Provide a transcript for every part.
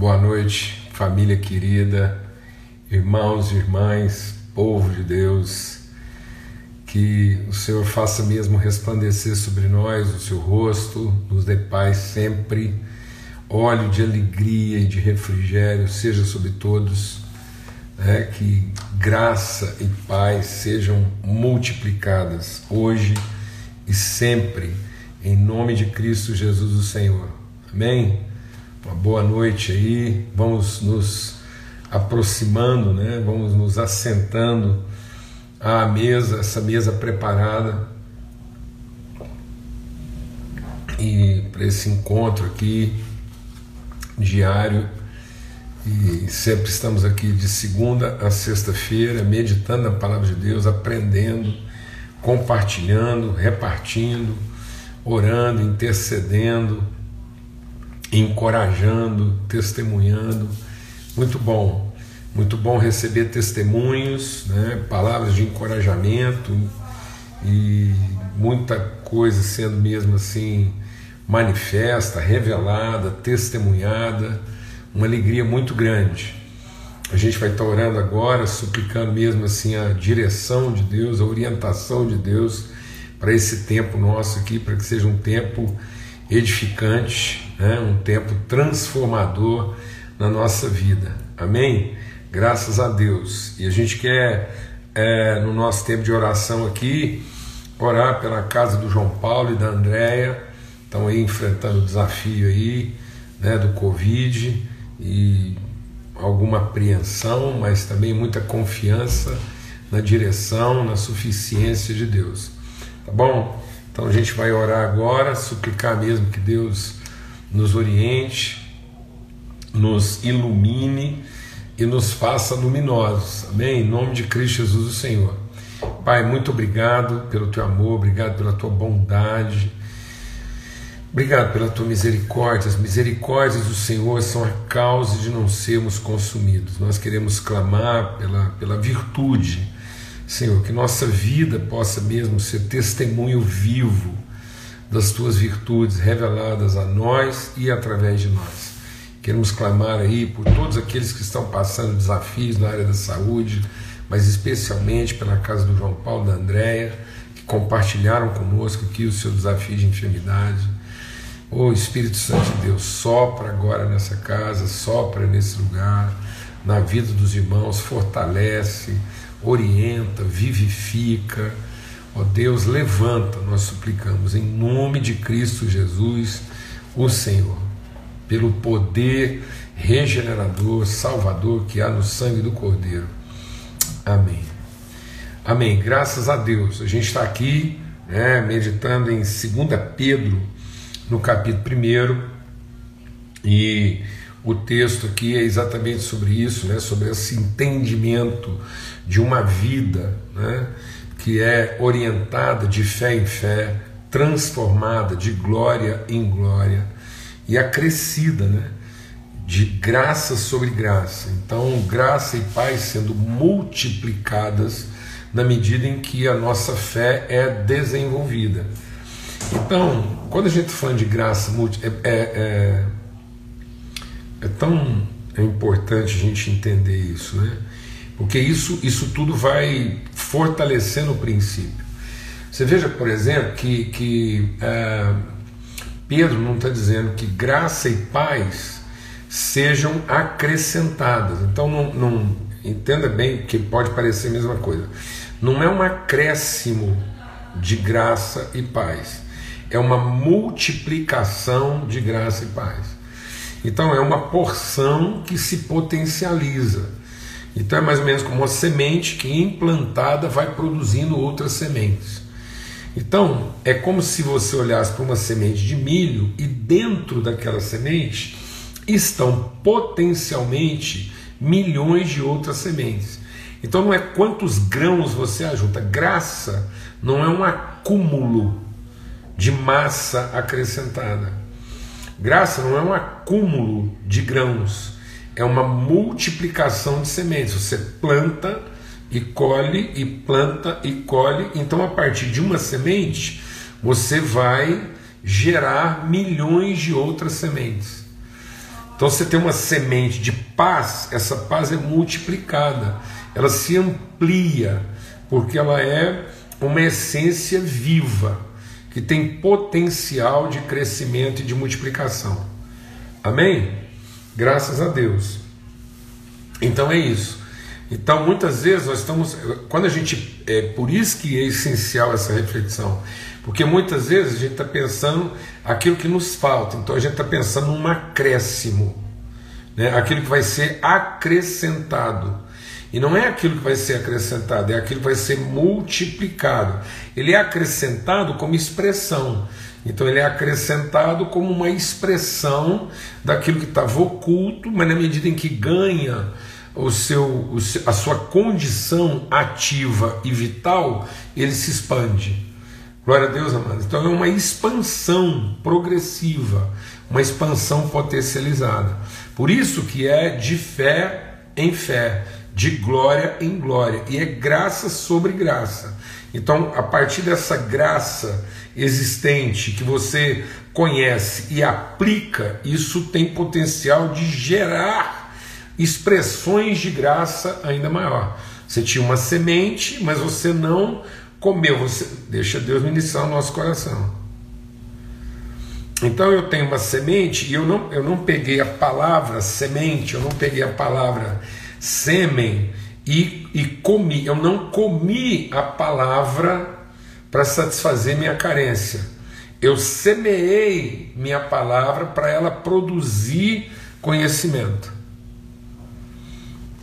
Boa noite, família querida, irmãos e irmãs, povo de Deus. Que o Senhor faça mesmo resplandecer sobre nós o seu rosto, nos dê paz sempre. Óleo de alegria e de refrigério seja sobre todos. Né? Que graça e paz sejam multiplicadas hoje e sempre, em nome de Cristo Jesus, o Senhor. Amém? Uma boa noite aí. Vamos nos aproximando, né? Vamos nos assentando à mesa, essa mesa preparada e para esse encontro aqui diário e sempre estamos aqui de segunda a sexta-feira meditando na palavra de Deus, aprendendo, compartilhando, repartindo, orando, intercedendo encorajando, testemunhando. Muito bom, muito bom receber testemunhos, né, palavras de encorajamento e muita coisa sendo mesmo assim manifesta, revelada, testemunhada, uma alegria muito grande. A gente vai estar orando agora, suplicando mesmo assim a direção de Deus, a orientação de Deus para esse tempo nosso aqui, para que seja um tempo edificante, né? um tempo transformador na nossa vida. Amém? Graças a Deus. E a gente quer, é, no nosso tempo de oração aqui, orar pela casa do João Paulo e da Andréia, estão aí enfrentando o desafio aí, né, do Covid e alguma apreensão, mas também muita confiança na direção, na suficiência de Deus. Tá bom? Então a gente vai orar agora, suplicar mesmo que Deus nos oriente, nos ilumine e nos faça luminosos. Amém? Em nome de Cristo Jesus, o Senhor. Pai, muito obrigado pelo teu amor, obrigado pela tua bondade. Obrigado pela tua misericórdia. As misericórdias do Senhor são a causa de não sermos consumidos. Nós queremos clamar pela, pela virtude Senhor, que nossa vida possa mesmo ser testemunho vivo das tuas virtudes reveladas a nós e através de nós. Queremos clamar aí por todos aqueles que estão passando desafios na área da saúde, mas especialmente pela casa do João Paulo da Andréia, que compartilharam conosco aqui o seu desafio de enfermidade. Ô oh, Espírito Santo de Deus, sopra agora nessa casa, sopra nesse lugar, na vida dos irmãos, fortalece orienta, vivifica. Ó Deus, levanta, nós suplicamos, em nome de Cristo Jesus, o Senhor, pelo poder regenerador, salvador que há no sangue do Cordeiro. Amém. Amém. Graças a Deus. A gente está aqui né, meditando em 2 Pedro, no capítulo 1, e o texto aqui é exatamente sobre isso, né, sobre esse entendimento de uma vida né, que é orientada de fé em fé, transformada de glória em glória e acrescida né, de graça sobre graça. Então, graça e paz sendo multiplicadas na medida em que a nossa fé é desenvolvida. Então, quando a gente fala de graça, é, é, é, é tão é importante a gente entender isso, né? Porque isso, isso tudo vai fortalecendo o princípio. Você veja, por exemplo, que, que é, Pedro não está dizendo que graça e paz sejam acrescentadas. Então, não, não entenda bem que pode parecer a mesma coisa. Não é um acréscimo de graça e paz, é uma multiplicação de graça e paz. Então, é uma porção que se potencializa. Então é mais ou menos como uma semente que implantada vai produzindo outras sementes. Então é como se você olhasse para uma semente de milho e dentro daquela semente estão potencialmente milhões de outras sementes. Então não é quantos grãos você ajunta, graça não é um acúmulo de massa acrescentada. Graça não é um acúmulo de grãos é uma multiplicação de sementes. Você planta e colhe, e planta e colhe. Então, a partir de uma semente, você vai gerar milhões de outras sementes. Então você tem uma semente de paz, essa paz é multiplicada, ela se amplia, porque ela é uma essência viva, que tem potencial de crescimento e de multiplicação. Amém? Graças a Deus. Então é isso. Então muitas vezes nós estamos, quando a gente, é por isso que é essencial essa reflexão, porque muitas vezes a gente está pensando aquilo que nos falta, então a gente está pensando num acréscimo, né? aquilo que vai ser acrescentado. E não é aquilo que vai ser acrescentado, é aquilo que vai ser multiplicado. Ele é acrescentado como expressão. Então ele é acrescentado como uma expressão daquilo que estava oculto, mas na medida em que ganha o seu, a sua condição ativa e vital, ele se expande. Glória a Deus, amados. Então é uma expansão progressiva, uma expansão potencializada. Por isso que é de fé em fé, de glória em glória, e é graça sobre graça. Então, a partir dessa graça existente que você conhece e aplica, isso tem potencial de gerar expressões de graça ainda maior. Você tinha uma semente, mas você não comeu, você deixa Deus ministrar o nosso coração. Então eu tenho uma semente e eu não, eu não peguei a palavra semente, eu não peguei a palavra sêmen e, e comi. Eu não comi a palavra para satisfazer minha carência. Eu semeei minha palavra para ela produzir conhecimento.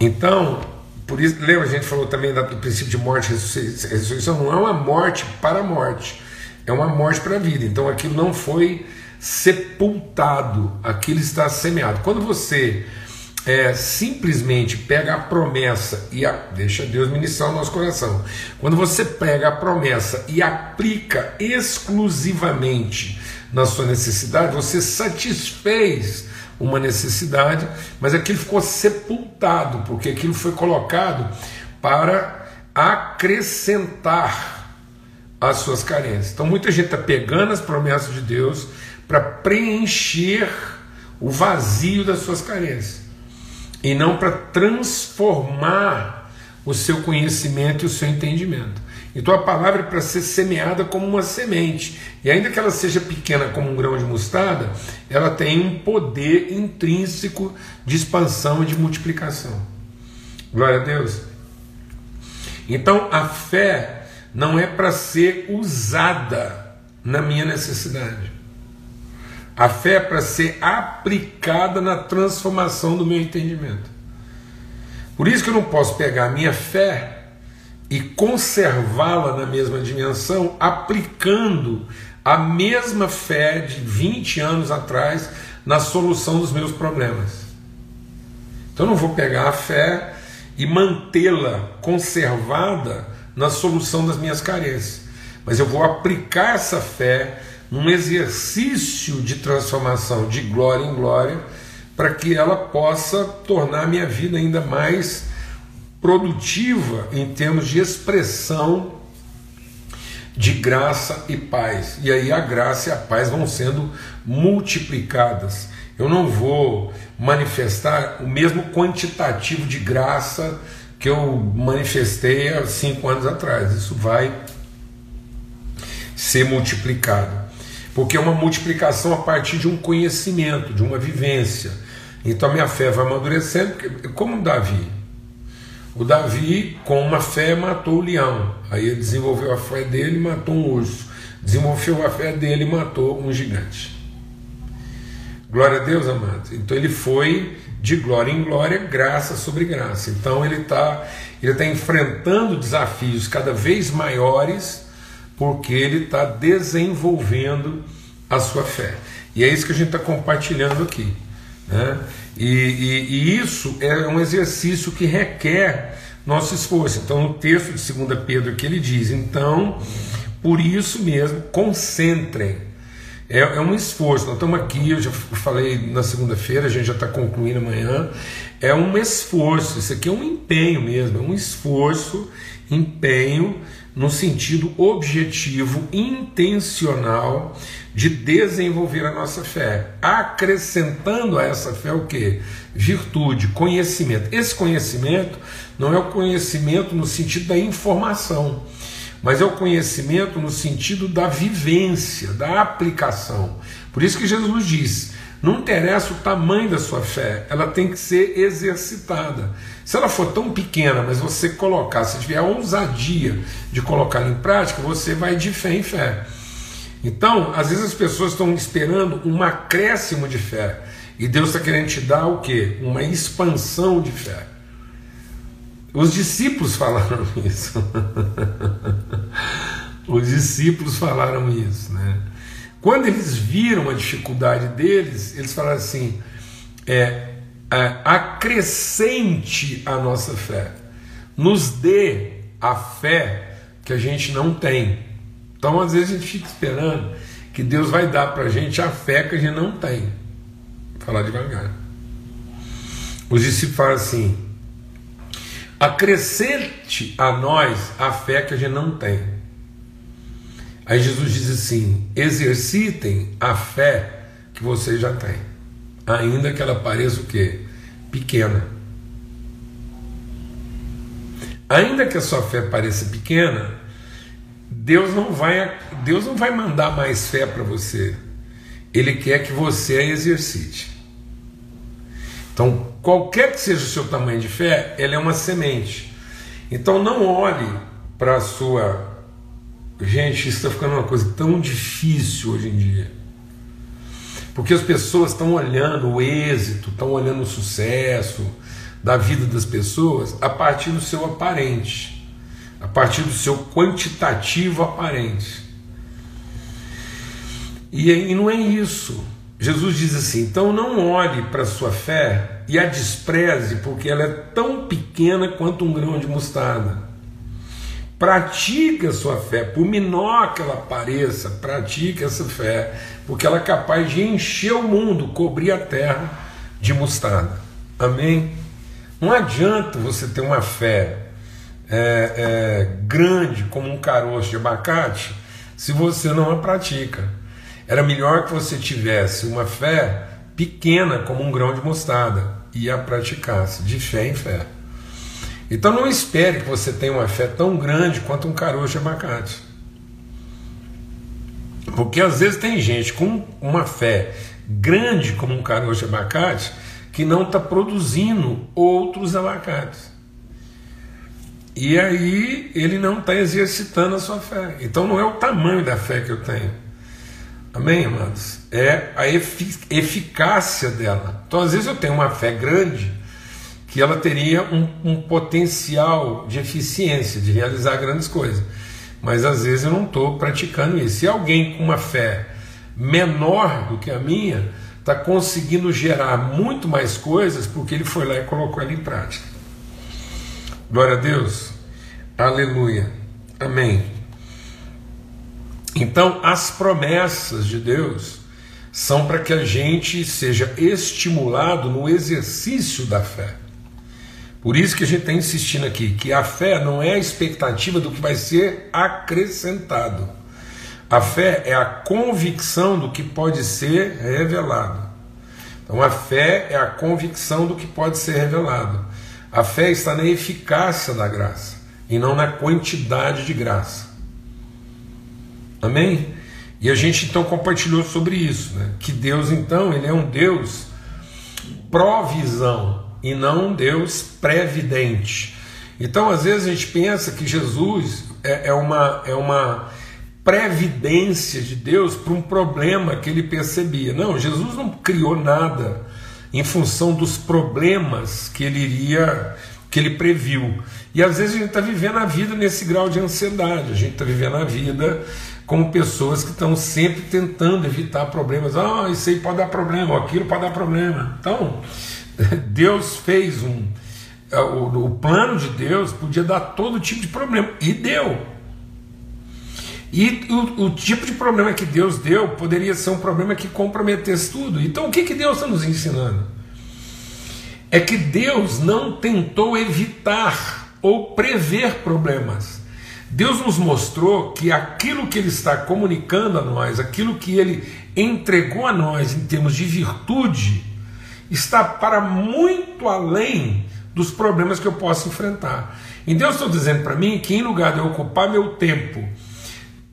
Então, por isso, lembra, a gente falou também do princípio de morte e ressurreição, não é uma morte para a morte, é uma morte para a vida. Então aquilo não foi sepultado, aquilo está semeado. Quando você é, simplesmente pega a promessa e a, deixa Deus ministrar o nosso coração. Quando você pega a promessa e aplica exclusivamente na sua necessidade, você satisfez uma necessidade, mas aquilo ficou sepultado, porque aquilo foi colocado para acrescentar as suas carências. Então muita gente está pegando as promessas de Deus para preencher o vazio das suas carências e não para transformar o seu conhecimento e o seu entendimento. Então a palavra é para ser semeada como uma semente. E ainda que ela seja pequena como um grão de mostarda, ela tem um poder intrínseco de expansão e de multiplicação. Glória a Deus. Então a fé não é para ser usada na minha necessidade. A fé é para ser aplicada na transformação do meu entendimento. Por isso que eu não posso pegar a minha fé e conservá-la na mesma dimensão, aplicando a mesma fé de 20 anos atrás na solução dos meus problemas. Então eu não vou pegar a fé e mantê-la conservada na solução das minhas carências, mas eu vou aplicar essa fé num exercício de transformação de glória em glória, para que ela possa tornar a minha vida ainda mais produtiva em termos de expressão de graça e paz. E aí a graça e a paz vão sendo multiplicadas. Eu não vou manifestar o mesmo quantitativo de graça que eu manifestei há cinco anos atrás. Isso vai ser multiplicado. Porque é uma multiplicação a partir de um conhecimento, de uma vivência. Então a minha fé vai amadurecendo, como Davi. O Davi, com uma fé, matou o leão. Aí ele desenvolveu a fé dele e matou um urso. Desenvolveu a fé dele e matou um gigante. Glória a Deus, amados. Então ele foi de glória em glória, graça sobre graça. Então ele está ele tá enfrentando desafios cada vez maiores, porque ele está desenvolvendo a sua fé. E é isso que a gente está compartilhando aqui. Né? E, e, e, isso é um exercício que requer nosso esforço. Então, no texto de 2 Pedro que ele diz: então, por isso mesmo, concentrem. É, é um esforço. Nós estamos aqui, eu já falei na segunda-feira, a gente já está concluindo amanhã. É um esforço, isso aqui é um empenho mesmo, é um esforço, empenho no sentido objetivo, intencional de desenvolver a nossa fé, acrescentando a essa fé o que? Virtude, conhecimento. Esse conhecimento não é o conhecimento no sentido da informação, mas é o conhecimento no sentido da vivência, da aplicação. Por isso que Jesus diz: não interessa o tamanho da sua fé, ela tem que ser exercitada. Se ela for tão pequena, mas você colocar, se tiver a ousadia de colocar em prática, você vai de fé em fé. Então, às vezes as pessoas estão esperando um acréscimo de fé. E Deus está querendo te dar o quê? Uma expansão de fé. Os discípulos falaram isso. Os discípulos falaram isso, né? Quando eles viram a dificuldade deles, eles falaram assim: é, é, acrescente a nossa fé, nos dê a fé que a gente não tem. Então, às vezes, a gente fica esperando que Deus vai dar para a gente a fé que a gente não tem. Vou falar devagar. Os discípulos falam assim: acrescente a nós a fé que a gente não tem. Aí Jesus diz assim: exercitem a fé que vocês já têm, ainda que ela pareça o quê? Pequena. Ainda que a sua fé pareça pequena, Deus não vai, Deus não vai mandar mais fé para você. Ele quer que você a exercite. Então, qualquer que seja o seu tamanho de fé, ela é uma semente. Então, não olhe para a sua. Gente, isso está ficando uma coisa tão difícil hoje em dia. Porque as pessoas estão olhando o êxito, estão olhando o sucesso da vida das pessoas a partir do seu aparente a partir do seu quantitativo aparente. E, e não é isso. Jesus diz assim: então não olhe para a sua fé e a despreze, porque ela é tão pequena quanto um grão de mostarda. Pratique a sua fé, por menor que ela pareça, pratique essa fé, porque ela é capaz de encher o mundo, cobrir a terra de mostarda. Amém? Não adianta você ter uma fé é, é, grande como um caroço de abacate se você não a pratica. Era melhor que você tivesse uma fé pequena como um grão de mostarda e a praticasse de fé em fé. Então não espere que você tenha uma fé tão grande quanto um caroço de abacate. Porque às vezes tem gente com uma fé grande como um caroço de abacate que não está produzindo outros abacates. E aí ele não está exercitando a sua fé. Então não é o tamanho da fé que eu tenho. Amém, amados? É a eficácia dela. Então, às vezes, eu tenho uma fé grande que ela teria um, um potencial de eficiência, de realizar grandes coisas. Mas às vezes eu não estou praticando isso. Se alguém com uma fé menor do que a minha está conseguindo gerar muito mais coisas porque ele foi lá e colocou ela em prática. Glória a Deus. Aleluia. Amém. Então, as promessas de Deus são para que a gente seja estimulado no exercício da fé. Por isso que a gente está insistindo aqui que a fé não é a expectativa do que vai ser acrescentado. A fé é a convicção do que pode ser revelado. Então a fé é a convicção do que pode ser revelado. A fé está na eficácia da graça e não na quantidade de graça. Amém? E a gente então compartilhou sobre isso, né? que Deus então ele é um Deus provisão e não um Deus previdente. Então às vezes a gente pensa que Jesus é, é uma, é uma previdência de Deus para um problema que ele percebia. Não, Jesus não criou nada em função dos problemas que ele iria, que ele previu. E às vezes a gente está vivendo a vida nesse grau de ansiedade, a gente está vivendo a vida como pessoas que estão sempre tentando evitar problemas. Ah, isso aí pode dar problema, aquilo pode dar problema. Então, Deus fez um. É, o, plano de Deus podia dar todo tipo de problema, e deu. E o, o, tipo de problema que Deus deu poderia ser um problema que comprometesse tudo. Então o que, que Deus está nos ensinando? É que Deus não tentou evitar ou prever problemas. Deus nos mostrou que aquilo que Ele está comunicando a nós, aquilo que Ele entregou a nós em termos de virtude, está para muito além dos problemas que eu posso enfrentar. E Deus está dizendo para mim que, em lugar de eu ocupar meu tempo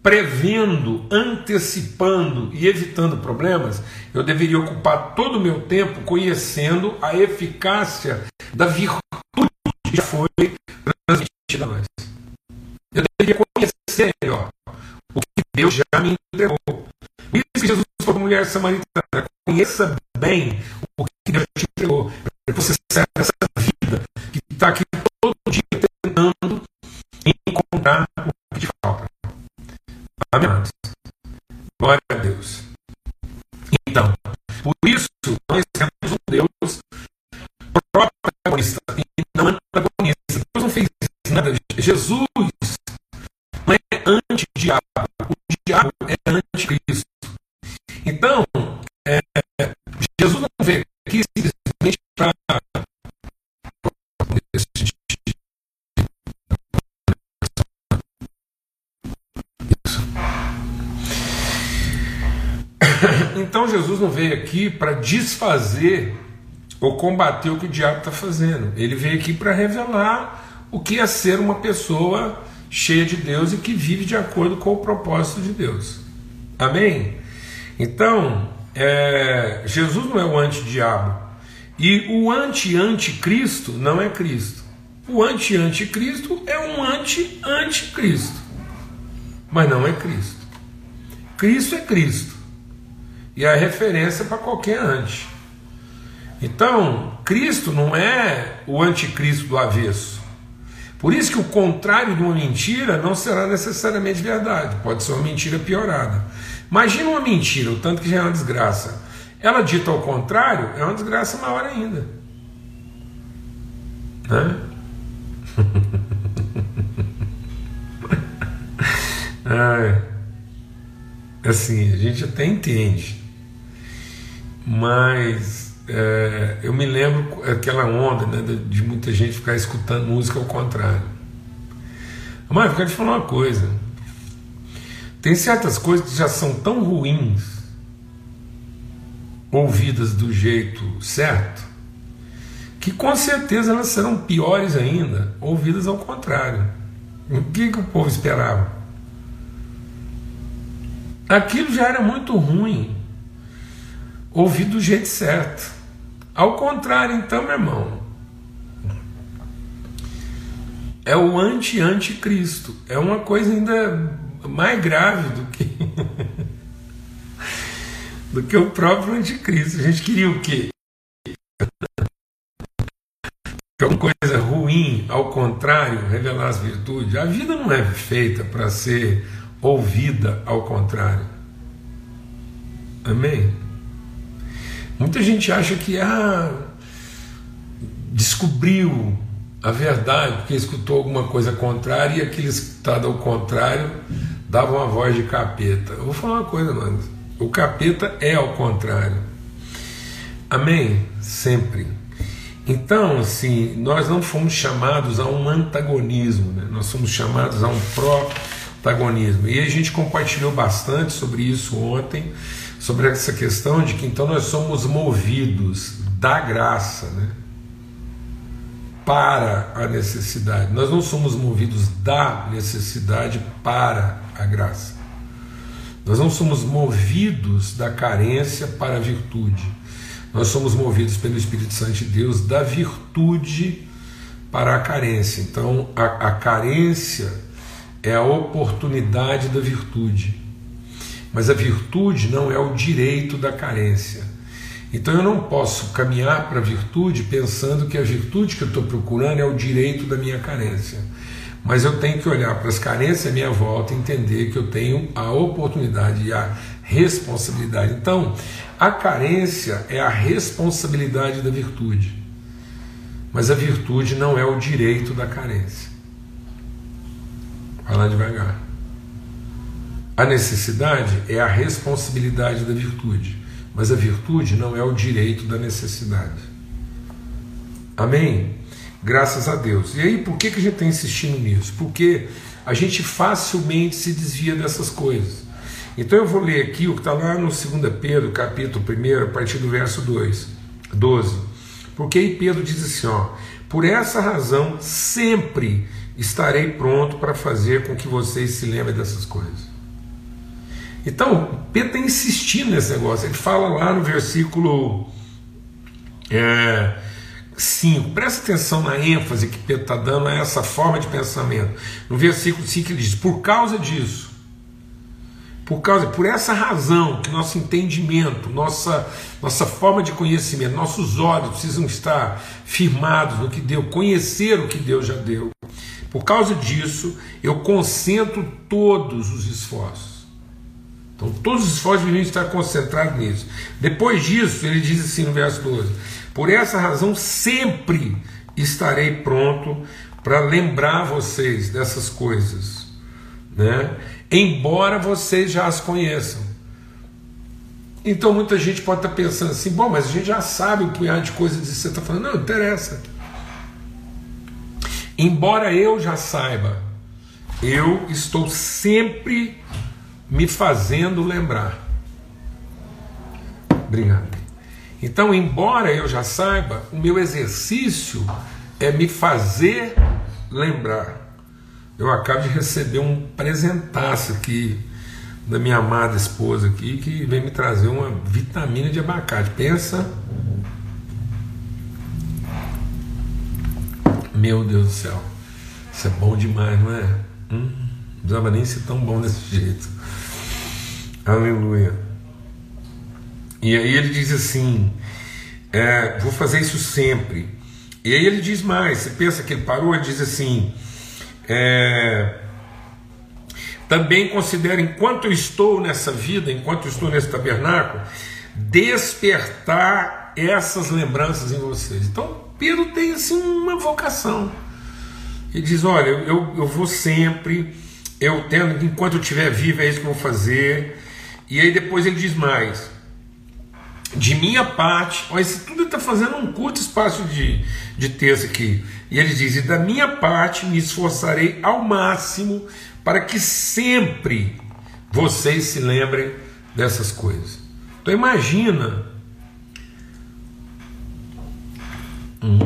prevendo, antecipando e evitando problemas, eu deveria ocupar todo o meu tempo conhecendo a eficácia da virtude que já foi transmitida a nós. Eu deveria conhecer melhor o que Deus já me entregou. Isso que Jesus falou para a mulher samaritana: conheça bem o Te entregou, para que você saia dessa vida que está aqui todo dia tentando encontrar o que te falta. Amém? Glória a Deus. Então, por isso, nós temos um Deus protagonista e não antagonista. Deus não fez nada. Jesus aqui simplesmente para Então Jesus não veio aqui para desfazer ou combater o que o diabo está fazendo. Ele veio aqui para revelar o que é ser uma pessoa cheia de Deus e que vive de acordo com o propósito de Deus. Amém? Então, é, Jesus não é o anti-diabo. E o anti-anticristo não é Cristo. O anti-anticristo é um anti-anticristo. Mas não é Cristo. Cristo é Cristo. E a referência para qualquer anti. Então, Cristo não é o anticristo do avesso. Por isso que o contrário de uma mentira não será necessariamente verdade, pode ser uma mentira piorada. Imagina uma mentira, o tanto que já é uma desgraça. Ela dita ao contrário, é uma desgraça maior ainda. Né? assim, a gente até entende, mas é, eu me lembro aquela onda né, de muita gente ficar escutando música ao contrário. Mas eu quero te falar uma coisa. Tem certas coisas que já são tão ruins, ouvidas do jeito certo, que com certeza elas serão piores ainda, ouvidas ao contrário. O que, que o povo esperava? Aquilo já era muito ruim, ouvido do jeito certo. Ao contrário, então, meu irmão, é o anti-anticristo. É uma coisa ainda mais grave do que do que o próprio anticristo. A gente queria o quê? Que é uma coisa ruim, ao contrário, revelar as virtudes. A vida não é feita para ser ouvida ao contrário. Amém? Muita gente acha que ah, descobriu a verdade porque escutou alguma coisa contrária e aquele escutado ao contrário dava uma voz de capeta. Eu vou falar uma coisa, mano. O capeta é ao contrário. Amém? Sempre. Então, assim, nós não fomos chamados a um antagonismo, né? nós fomos chamados a um protagonismo. E a gente compartilhou bastante sobre isso ontem sobre essa questão de que então nós somos movidos da graça, né? Para a necessidade. Nós não somos movidos da necessidade para a graça. Nós não somos movidos da carência para a virtude. Nós somos movidos pelo Espírito Santo de Deus da virtude para a carência. Então, a, a carência é a oportunidade da virtude. Mas a virtude não é o direito da carência. Então eu não posso caminhar para a virtude pensando que a virtude que eu estou procurando é o direito da minha carência. Mas eu tenho que olhar para as carências à minha volta e entender que eu tenho a oportunidade e a responsabilidade. Então, a carência é a responsabilidade da virtude. Mas a virtude não é o direito da carência. Vai lá devagar. A necessidade é a responsabilidade da virtude, mas a virtude não é o direito da necessidade. Amém? Graças a Deus. E aí, por que, que a gente está insistindo nisso? Porque a gente facilmente se desvia dessas coisas. Então eu vou ler aqui o que está lá no 2 Pedro, capítulo 1, a partir do verso 2, 12. Porque aí Pedro diz assim: ó, por essa razão sempre estarei pronto para fazer com que vocês se lembrem dessas coisas. Então, Pedro está insistindo nesse negócio. Ele fala lá no versículo é, 5. Presta atenção na ênfase que Pedro está dando a essa forma de pensamento. No versículo 5 ele diz: Por causa disso, por causa, por essa razão que nosso entendimento, nossa, nossa forma de conhecimento, nossos olhos precisam estar firmados no que Deus, conhecer o que Deus já deu. Por causa disso, eu concentro todos os esforços. Então, todos os esforços devem estar concentrados nisso. Depois disso, ele diz assim no verso 12: Por essa razão, sempre estarei pronto para lembrar vocês dessas coisas. Né? embora vocês já as conheçam. Então muita gente pode estar pensando assim: bom, mas a gente já sabe o punhado de coisas que você está falando. Não, não interessa. Embora eu já saiba, eu estou sempre me fazendo lembrar. Obrigado. Então, embora eu já saiba, o meu exercício é me fazer lembrar eu acabo de receber um presentaço aqui da minha amada esposa aqui que vem me trazer uma vitamina de abacate. Pensa. Meu Deus do céu. Isso é bom demais, não é? Hum, não precisava nem ser tão bom desse jeito. Aleluia. E aí ele diz assim: é, vou fazer isso sempre. E aí ele diz mais: você pensa que ele parou? Ele diz assim: é, também considero, enquanto eu estou nessa vida, enquanto eu estou nesse tabernáculo, despertar essas lembranças em vocês. Então, Pedro tem assim uma vocação. Ele diz: Olha, eu, eu vou sempre, eu tendo, enquanto eu estiver vivo, é isso que eu vou fazer. E aí depois ele diz mais: de minha parte, olha, isso tudo está fazendo um curto espaço de, de texto aqui. E ele diz: e da minha parte me esforçarei ao máximo para que sempre vocês se lembrem dessas coisas. Então imagina. Hum,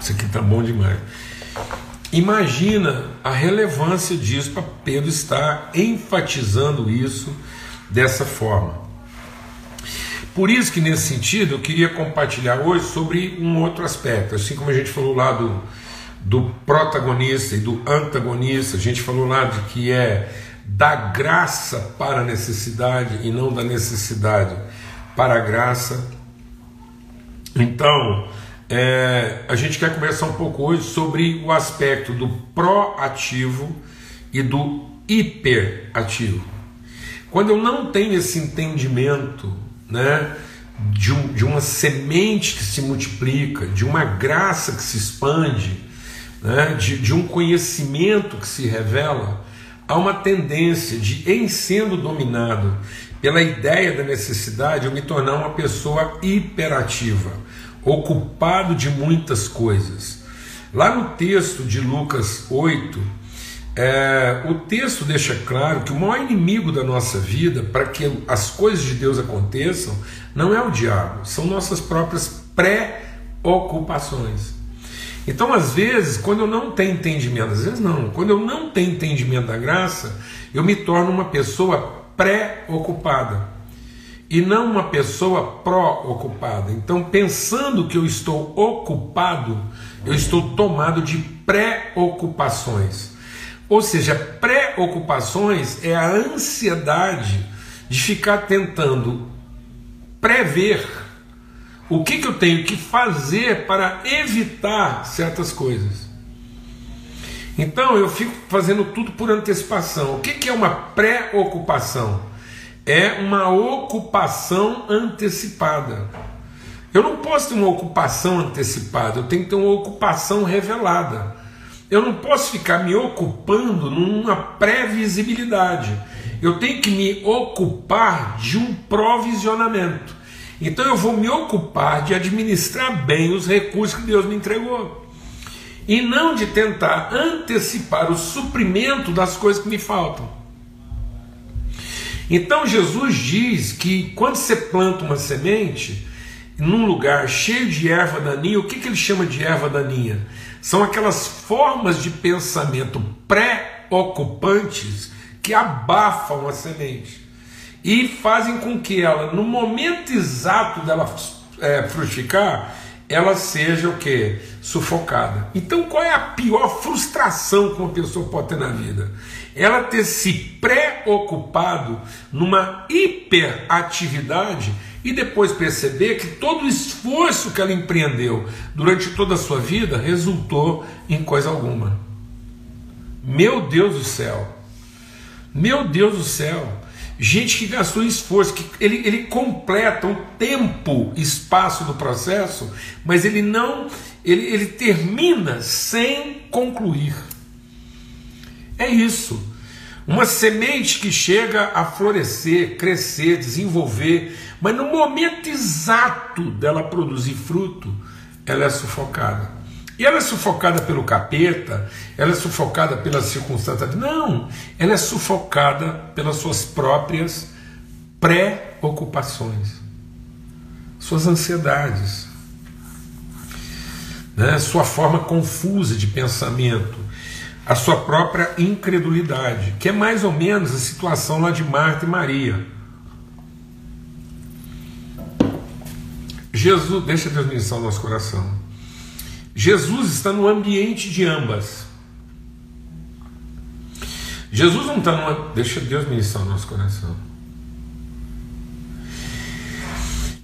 isso aqui tá bom demais. Imagina a relevância disso para Pedro estar enfatizando isso dessa forma. Por isso que nesse sentido eu queria compartilhar hoje sobre um outro aspecto, assim como a gente falou lá do, do protagonista e do antagonista, a gente falou lá de que é da graça para a necessidade e não da necessidade para a graça. Então, é, a gente quer conversar um pouco hoje sobre o aspecto do proativo e do hiperativo. Quando eu não tenho esse entendimento né, de, um, de uma semente que se multiplica, de uma graça que se expande, né, de, de um conhecimento que se revela, há uma tendência de, em sendo dominado pela ideia da necessidade, eu me tornar uma pessoa hiperativa, ocupado de muitas coisas. Lá no texto de Lucas 8, é, o texto deixa claro que o maior inimigo da nossa vida, para que as coisas de Deus aconteçam, não é o diabo, são nossas próprias pré-ocupações. Então, às vezes, quando eu não tenho entendimento, às vezes não, quando eu não tenho entendimento da graça, eu me torno uma pessoa pré-ocupada e não uma pessoa pró-ocupada. Então, pensando que eu estou ocupado, eu estou tomado de pré-ocupações. Ou seja, preocupações é a ansiedade de ficar tentando prever o que, que eu tenho que fazer para evitar certas coisas. Então eu fico fazendo tudo por antecipação. O que, que é uma preocupação? É uma ocupação antecipada. Eu não posso ter uma ocupação antecipada, eu tenho que ter uma ocupação revelada. Eu não posso ficar me ocupando numa previsibilidade. Eu tenho que me ocupar de um provisionamento. Então eu vou me ocupar de administrar bem os recursos que Deus me entregou. E não de tentar antecipar o suprimento das coisas que me faltam. Então Jesus diz que quando você planta uma semente num lugar cheio de erva daninha, o que, que ele chama de erva daninha? São aquelas formas de pensamento pré-ocupantes que abafam a semente e fazem com que ela, no momento exato dela é, frutificar, ela seja o que? Sufocada. Então, qual é a pior frustração que uma pessoa pode ter na vida? Ela ter se preocupado numa hiperatividade e depois perceber que todo o esforço que ela empreendeu durante toda a sua vida resultou em coisa alguma. Meu Deus do céu! Meu Deus do céu! gente que gastou esforço, que ele, ele completa o tempo, espaço do processo, mas ele não, ele, ele termina sem concluir. É isso. Uma semente que chega a florescer, crescer, desenvolver, mas no momento exato dela produzir fruto, ela é sufocada. E ela é sufocada pelo capeta, ela é sufocada pelas circunstâncias. Não, ela é sufocada pelas suas próprias preocupações, suas ansiedades, né? sua forma confusa de pensamento, a sua própria incredulidade, que é mais ou menos a situação lá de Marta e Maria. Jesus, deixa Deus ministrar o nosso coração. Jesus está no ambiente de ambas. Jesus não está numa. Deixa Deus ministrar o nosso coração.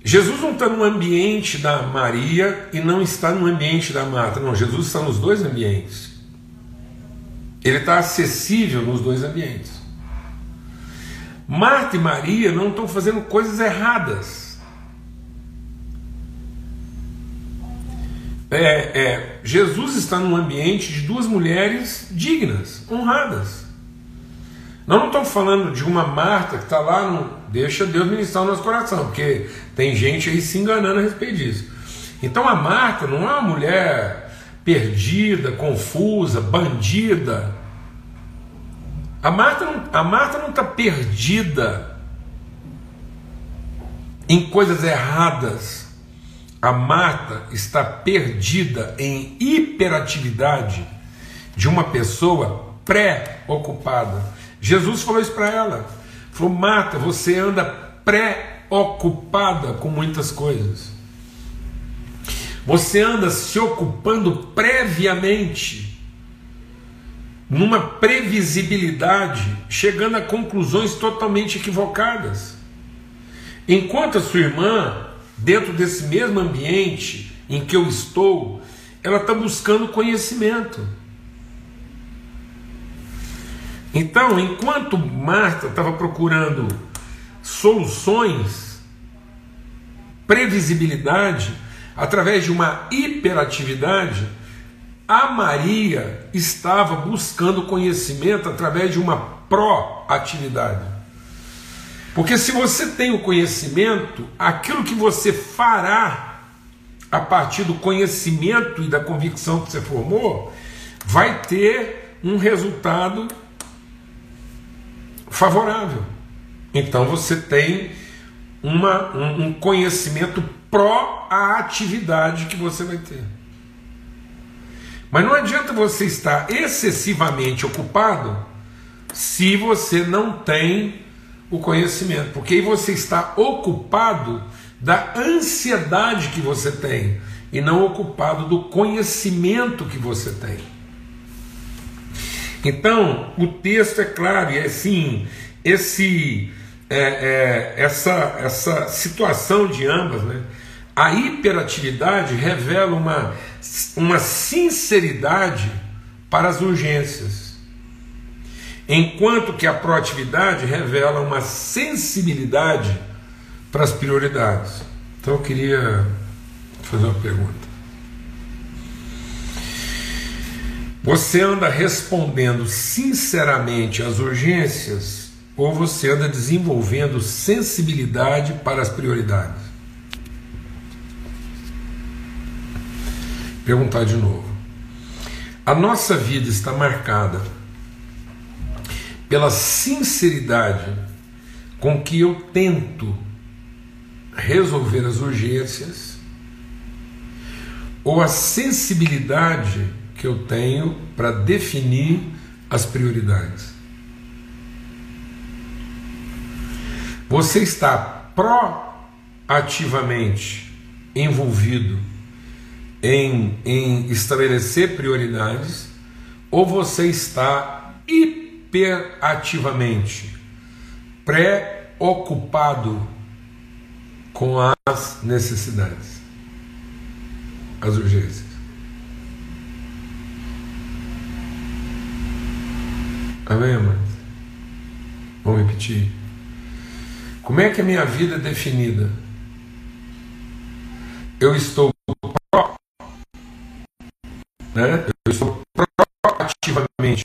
Jesus não está no ambiente da Maria e não está no ambiente da Marta. Não, Jesus está nos dois ambientes. Ele está acessível nos dois ambientes. Marta e Maria não estão fazendo coisas erradas. É, é, Jesus está num ambiente de duas mulheres dignas, honradas. Nós não estamos falando de uma Marta que está lá no. Deixa Deus ministrar o nosso coração, porque tem gente aí se enganando a respeito disso. Então a Marta não é uma mulher perdida, confusa, bandida. A Marta não, a Marta não está perdida em coisas erradas. A Marta está perdida em hiperatividade de uma pessoa pré-ocupada. Jesus falou isso para ela. Falou: Marta, você anda pré-ocupada com muitas coisas. Você anda se ocupando previamente, numa previsibilidade, chegando a conclusões totalmente equivocadas. Enquanto a sua irmã dentro desse mesmo ambiente em que eu estou, ela está buscando conhecimento. Então, enquanto Marta estava procurando soluções, previsibilidade, através de uma hiperatividade, a Maria estava buscando conhecimento através de uma proatividade. Porque se você tem o conhecimento, aquilo que você fará a partir do conhecimento e da convicção que você formou, vai ter um resultado favorável. Então você tem uma, um, conhecimento pró a atividade que você vai ter. Mas não adianta você estar excessivamente ocupado se você não tem o conhecimento, porque aí você está ocupado da ansiedade que você tem e não ocupado do conhecimento que você tem. Então, o texto é claro, e é assim, esse, é, é, essa, essa situação de ambas, né? a hiperatividade revela uma, uma sinceridade para as urgências enquanto que a proatividade revela uma sensibilidade para as prioridades. Então eu queria fazer uma pergunta. Você anda respondendo sinceramente às urgências ou você anda desenvolvendo sensibilidade para as prioridades? Perguntar de novo. A nossa vida está marcada pela sinceridade com que eu tento resolver as urgências ou a sensibilidade que eu tenho para definir as prioridades. Você está proativamente envolvido em, em estabelecer prioridades ou você está hiperativamente preocupado com as necessidades, as urgências. Amém, amados? Vamos repetir. Como é que a minha vida é definida? Eu estou pro, né? Eu estou proativamente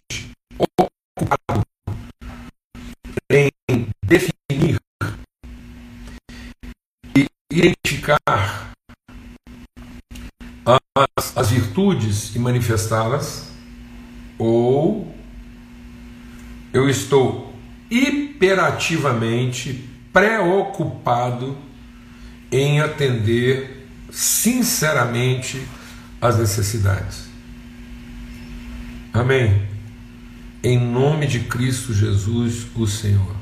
as, as virtudes e manifestá-las, ou eu estou hiperativamente preocupado em atender sinceramente as necessidades. Amém. Em nome de Cristo Jesus, o Senhor.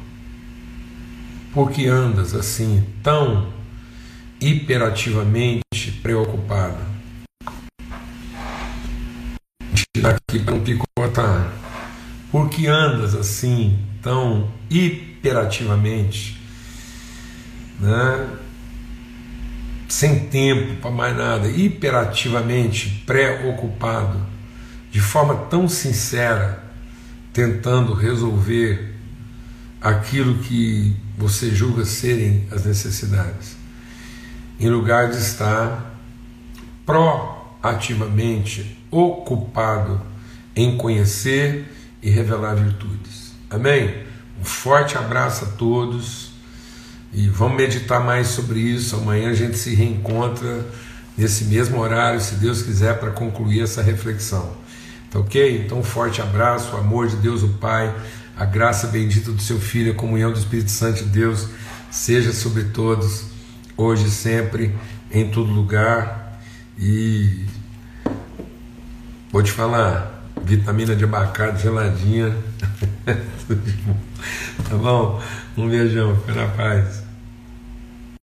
Porque andas assim, tão hiperativamente preocupado? Tirar aqui para não picotar. Por que andas assim, tão hiperativamente né? sem tempo para mais nada, hiperativamente preocupado, de forma tão sincera, tentando resolver aquilo que você julga serem as necessidades, em lugar de estar proativamente ocupado em conhecer e revelar virtudes. Amém? Um forte abraço a todos e vamos meditar mais sobre isso. Amanhã a gente se reencontra nesse mesmo horário, se Deus quiser, para concluir essa reflexão. Tá ok? Então, um forte abraço, o amor de Deus, o Pai, a graça bendita do Seu Filho, a comunhão do Espírito Santo de Deus, seja sobre todos, hoje sempre, em todo lugar. E vou te falar, vitamina de abacate geladinha. tá bom? Um beijão, fica na paz.